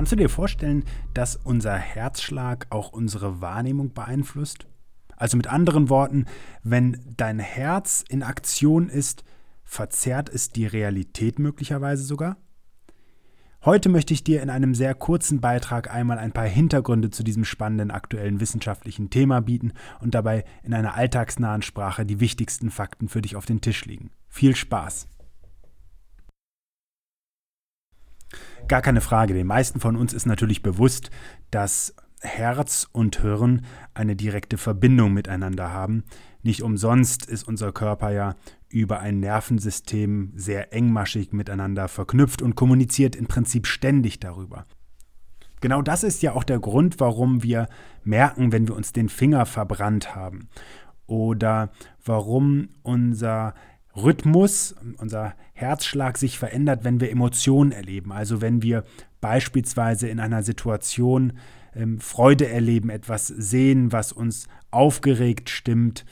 Kannst du dir vorstellen, dass unser Herzschlag auch unsere Wahrnehmung beeinflusst? Also mit anderen Worten, wenn dein Herz in Aktion ist, verzerrt es die Realität möglicherweise sogar? Heute möchte ich dir in einem sehr kurzen Beitrag einmal ein paar Hintergründe zu diesem spannenden aktuellen wissenschaftlichen Thema bieten und dabei in einer alltagsnahen Sprache die wichtigsten Fakten für dich auf den Tisch legen. Viel Spaß! Gar keine Frage. Den meisten von uns ist natürlich bewusst, dass Herz und Hirn eine direkte Verbindung miteinander haben. Nicht umsonst ist unser Körper ja über ein Nervensystem sehr engmaschig miteinander verknüpft und kommuniziert im Prinzip ständig darüber. Genau das ist ja auch der Grund, warum wir merken, wenn wir uns den Finger verbrannt haben oder warum unser Rhythmus, unser Herzschlag sich verändert, wenn wir Emotionen erleben. Also wenn wir beispielsweise in einer Situation ähm, Freude erleben, etwas sehen, was uns aufgeregt stimmt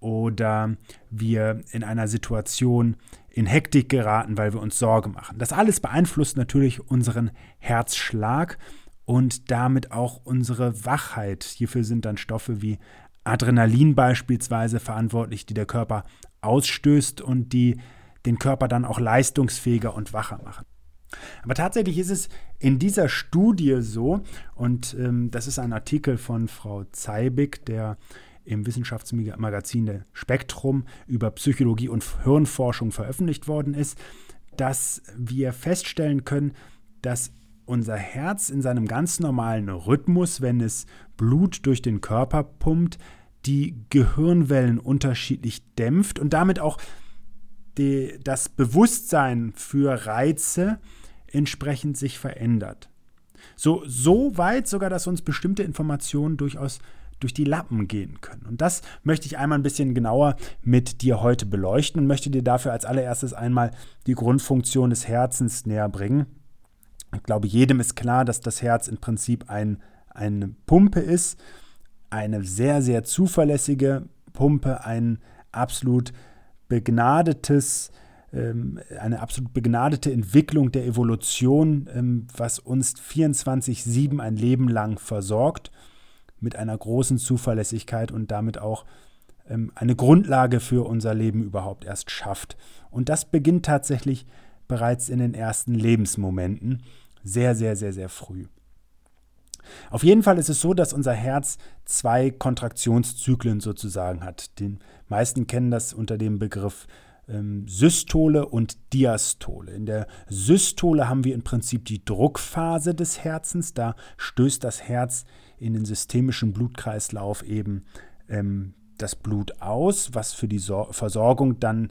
oder wir in einer Situation in Hektik geraten, weil wir uns Sorge machen. Das alles beeinflusst natürlich unseren Herzschlag und damit auch unsere Wachheit. Hierfür sind dann Stoffe wie Adrenalin beispielsweise verantwortlich, die der Körper ausstößt und die den Körper dann auch leistungsfähiger und wacher machen. Aber tatsächlich ist es in dieser Studie so, und ähm, das ist ein Artikel von Frau Zeibig, der im Wissenschaftsmagazin Spektrum über Psychologie und Hirnforschung veröffentlicht worden ist, dass wir feststellen können, dass unser Herz in seinem ganz normalen Rhythmus, wenn es Blut durch den Körper pumpt, die Gehirnwellen unterschiedlich dämpft und damit auch die, das Bewusstsein für Reize entsprechend sich verändert. So, so weit sogar, dass uns bestimmte Informationen durchaus durch die Lappen gehen können. Und das möchte ich einmal ein bisschen genauer mit dir heute beleuchten und möchte dir dafür als allererstes einmal die Grundfunktion des Herzens näher bringen. Ich glaube, jedem ist klar, dass das Herz im Prinzip ein, eine Pumpe ist, eine sehr, sehr zuverlässige Pumpe, ein absolut begnadetes, ähm, eine absolut begnadete Entwicklung der Evolution, ähm, was uns 24-7 ein Leben lang versorgt, mit einer großen Zuverlässigkeit und damit auch ähm, eine Grundlage für unser Leben überhaupt erst schafft. Und das beginnt tatsächlich bereits in den ersten Lebensmomenten, sehr, sehr, sehr, sehr früh. Auf jeden Fall ist es so, dass unser Herz zwei Kontraktionszyklen sozusagen hat. Die meisten kennen das unter dem Begriff ähm, Systole und Diastole. In der Systole haben wir im Prinzip die Druckphase des Herzens. Da stößt das Herz in den systemischen Blutkreislauf eben ähm, das Blut aus, was für die so Versorgung dann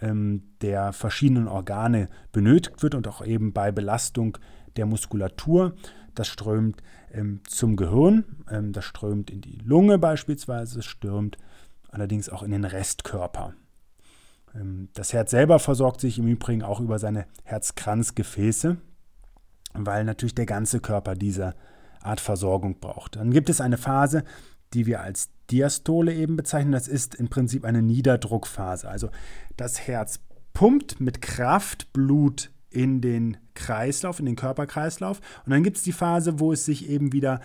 ähm, der verschiedenen Organe benötigt wird und auch eben bei Belastung der Muskulatur. Das strömt ähm, zum Gehirn, ähm, das strömt in die Lunge beispielsweise, stürmt allerdings auch in den Restkörper. Ähm, das Herz selber versorgt sich im Übrigen auch über seine Herzkranzgefäße, weil natürlich der ganze Körper diese Art Versorgung braucht. Dann gibt es eine Phase, die wir als Diastole eben bezeichnen. Das ist im Prinzip eine Niederdruckphase. Also das Herz pumpt mit Kraft Blut in den Kreislauf, in den Körperkreislauf. Und dann gibt es die Phase, wo es sich eben wieder,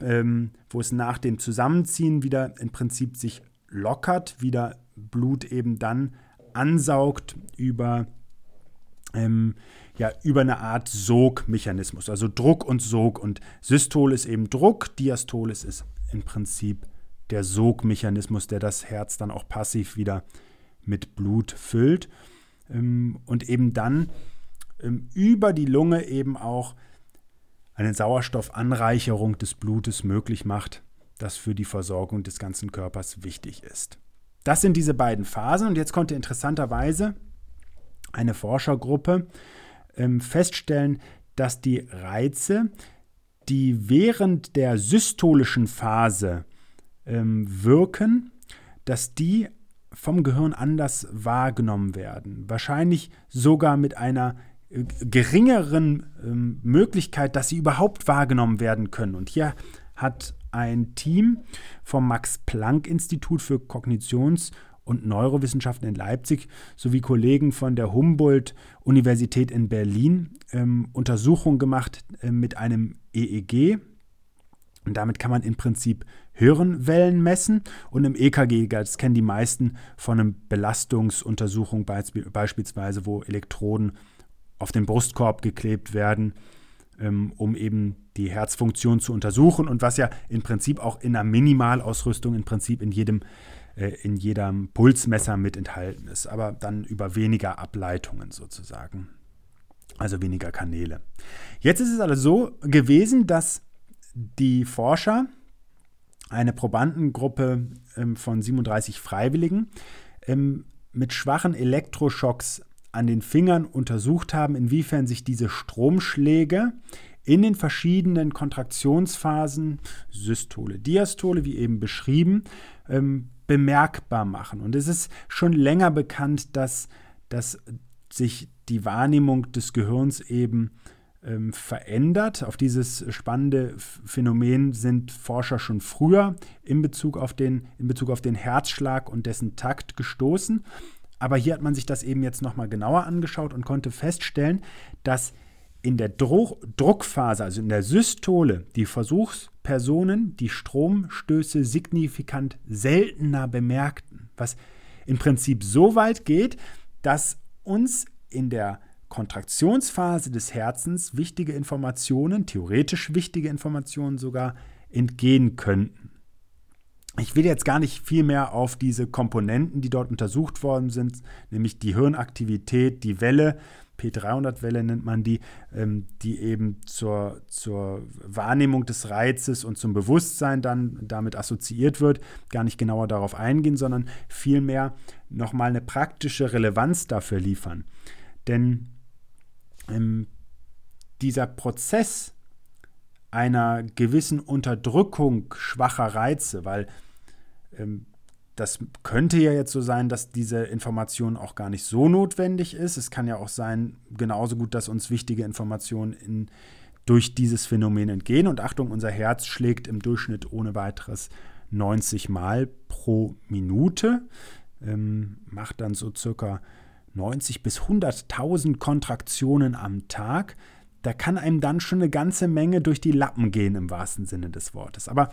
ähm, wo es nach dem Zusammenziehen wieder im Prinzip sich lockert, wieder Blut eben dann ansaugt über, ähm, ja, über eine Art Sogmechanismus, also Druck und Sog. Und Systol ist eben Druck, Diastol ist im Prinzip der Sogmechanismus, der das Herz dann auch passiv wieder mit Blut füllt. Ähm, und eben dann über die Lunge eben auch eine Sauerstoffanreicherung des Blutes möglich macht, das für die Versorgung des ganzen Körpers wichtig ist. Das sind diese beiden Phasen und jetzt konnte interessanterweise eine Forschergruppe ähm, feststellen, dass die Reize, die während der systolischen Phase ähm, wirken, dass die vom Gehirn anders wahrgenommen werden. Wahrscheinlich sogar mit einer geringeren ähm, Möglichkeit, dass sie überhaupt wahrgenommen werden können. Und hier hat ein Team vom Max-Planck-Institut für Kognitions- und Neurowissenschaften in Leipzig sowie Kollegen von der Humboldt-Universität in Berlin ähm, Untersuchungen gemacht äh, mit einem EEG. Und damit kann man im Prinzip Hirnwellen messen. Und im EKG, das kennen die meisten von einer Belastungsuntersuchung beispielsweise, wo Elektroden auf den Brustkorb geklebt werden, ähm, um eben die Herzfunktion zu untersuchen und was ja im Prinzip auch in einer Minimalausrüstung im Prinzip in jedem äh, in jedem Pulsmesser mit enthalten ist, aber dann über weniger Ableitungen sozusagen. Also weniger Kanäle. Jetzt ist es also so gewesen, dass die Forscher eine Probandengruppe ähm, von 37 Freiwilligen ähm, mit schwachen Elektroschocks an den Fingern untersucht haben, inwiefern sich diese Stromschläge in den verschiedenen Kontraktionsphasen, Systole, Diastole, wie eben beschrieben, ähm, bemerkbar machen. Und es ist schon länger bekannt, dass, dass sich die Wahrnehmung des Gehirns eben ähm, verändert. Auf dieses spannende Phänomen sind Forscher schon früher in Bezug, auf den, in Bezug auf den Herzschlag und dessen Takt gestoßen. Aber hier hat man sich das eben jetzt nochmal genauer angeschaut und konnte feststellen, dass in der Dro Druckphase, also in der Systole, die Versuchspersonen die Stromstöße signifikant seltener bemerkten. Was im Prinzip so weit geht, dass uns in der Kontraktionsphase des Herzens wichtige Informationen, theoretisch wichtige Informationen sogar, entgehen könnten. Ich will jetzt gar nicht viel mehr auf diese Komponenten, die dort untersucht worden sind, nämlich die Hirnaktivität, die Welle, P300-Welle nennt man die, ähm, die eben zur, zur Wahrnehmung des Reizes und zum Bewusstsein dann damit assoziiert wird, gar nicht genauer darauf eingehen, sondern vielmehr nochmal eine praktische Relevanz dafür liefern. Denn ähm, dieser Prozess einer gewissen Unterdrückung schwacher Reize, weil ähm, das könnte ja jetzt so sein, dass diese Information auch gar nicht so notwendig ist. Es kann ja auch sein, genauso gut, dass uns wichtige Informationen in, durch dieses Phänomen entgehen. Und Achtung, unser Herz schlägt im Durchschnitt ohne weiteres 90 Mal pro Minute, ähm, macht dann so circa 90 bis 100.000 Kontraktionen am Tag, da kann einem dann schon eine ganze Menge durch die Lappen gehen im wahrsten Sinne des Wortes. Aber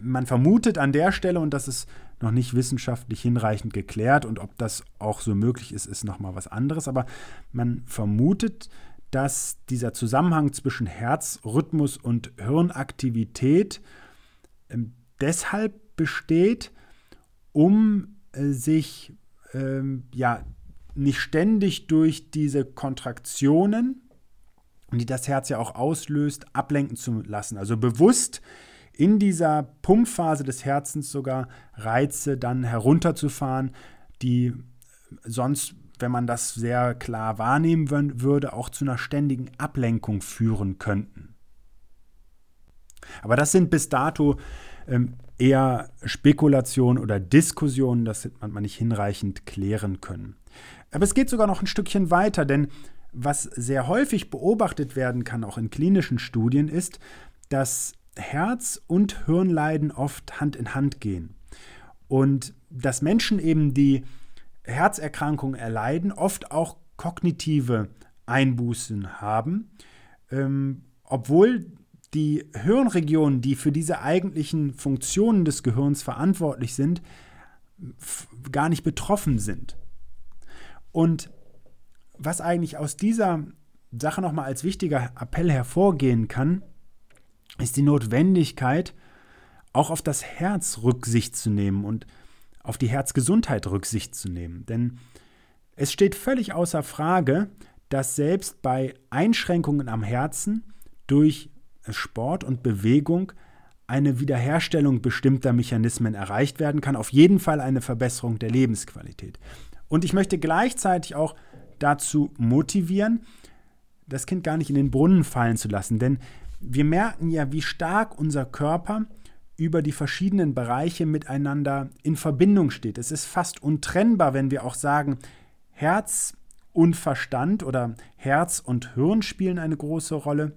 man vermutet an der Stelle, und das ist noch nicht wissenschaftlich hinreichend geklärt, und ob das auch so möglich ist, ist nochmal was anderes, aber man vermutet, dass dieser Zusammenhang zwischen Herzrhythmus und Hirnaktivität ähm, deshalb besteht, um äh, sich ähm, ja, nicht ständig durch diese Kontraktionen, die das Herz ja auch auslöst, ablenken zu lassen. Also bewusst in dieser Pumpphase des Herzens sogar Reize dann herunterzufahren, die sonst, wenn man das sehr klar wahrnehmen würde, auch zu einer ständigen Ablenkung führen könnten. Aber das sind bis dato ähm, eher Spekulationen oder Diskussionen, das hat man nicht hinreichend klären können. Aber es geht sogar noch ein Stückchen weiter, denn was sehr häufig beobachtet werden kann, auch in klinischen Studien, ist, dass Herz- und Hirnleiden oft Hand in Hand gehen. Und dass Menschen eben, die Herzerkrankungen erleiden, oft auch kognitive Einbußen haben, ähm, obwohl die Hirnregionen, die für diese eigentlichen Funktionen des Gehirns verantwortlich sind, gar nicht betroffen sind. Und was eigentlich aus dieser Sache nochmal als wichtiger Appell hervorgehen kann, ist die Notwendigkeit, auch auf das Herz Rücksicht zu nehmen und auf die Herzgesundheit Rücksicht zu nehmen. Denn es steht völlig außer Frage, dass selbst bei Einschränkungen am Herzen durch Sport und Bewegung eine Wiederherstellung bestimmter Mechanismen erreicht werden kann, auf jeden Fall eine Verbesserung der Lebensqualität. Und ich möchte gleichzeitig auch dazu motivieren, das Kind gar nicht in den Brunnen fallen zu lassen. Denn wir merken ja, wie stark unser Körper über die verschiedenen Bereiche miteinander in Verbindung steht. Es ist fast untrennbar, wenn wir auch sagen, Herz und Verstand oder Herz und Hirn spielen eine große Rolle,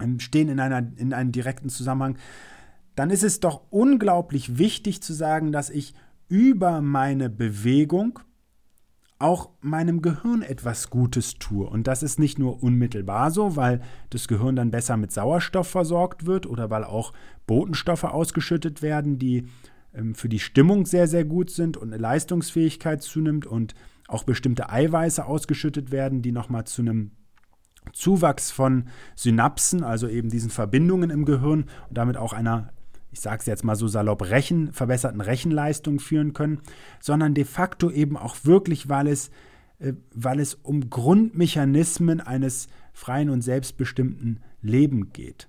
ähm, stehen in, einer, in einem direkten Zusammenhang. Dann ist es doch unglaublich wichtig zu sagen, dass ich über meine Bewegung auch meinem Gehirn etwas Gutes tue. Und das ist nicht nur unmittelbar so, weil das Gehirn dann besser mit Sauerstoff versorgt wird oder weil auch Botenstoffe ausgeschüttet werden, die ähm, für die Stimmung sehr, sehr gut sind und eine Leistungsfähigkeit zunimmt und auch bestimmte Eiweiße ausgeschüttet werden, die nochmal zu einem Zuwachs von Synapsen, also eben diesen Verbindungen im Gehirn und damit auch einer ich sage es jetzt mal so salopp, Rechen, verbesserten Rechenleistungen führen können, sondern de facto eben auch wirklich, weil es, äh, weil es um Grundmechanismen eines freien und selbstbestimmten Lebens geht.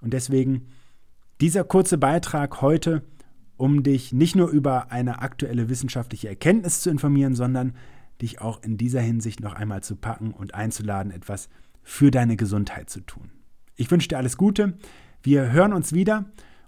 Und deswegen dieser kurze Beitrag heute, um dich nicht nur über eine aktuelle wissenschaftliche Erkenntnis zu informieren, sondern dich auch in dieser Hinsicht noch einmal zu packen und einzuladen, etwas für deine Gesundheit zu tun. Ich wünsche dir alles Gute. Wir hören uns wieder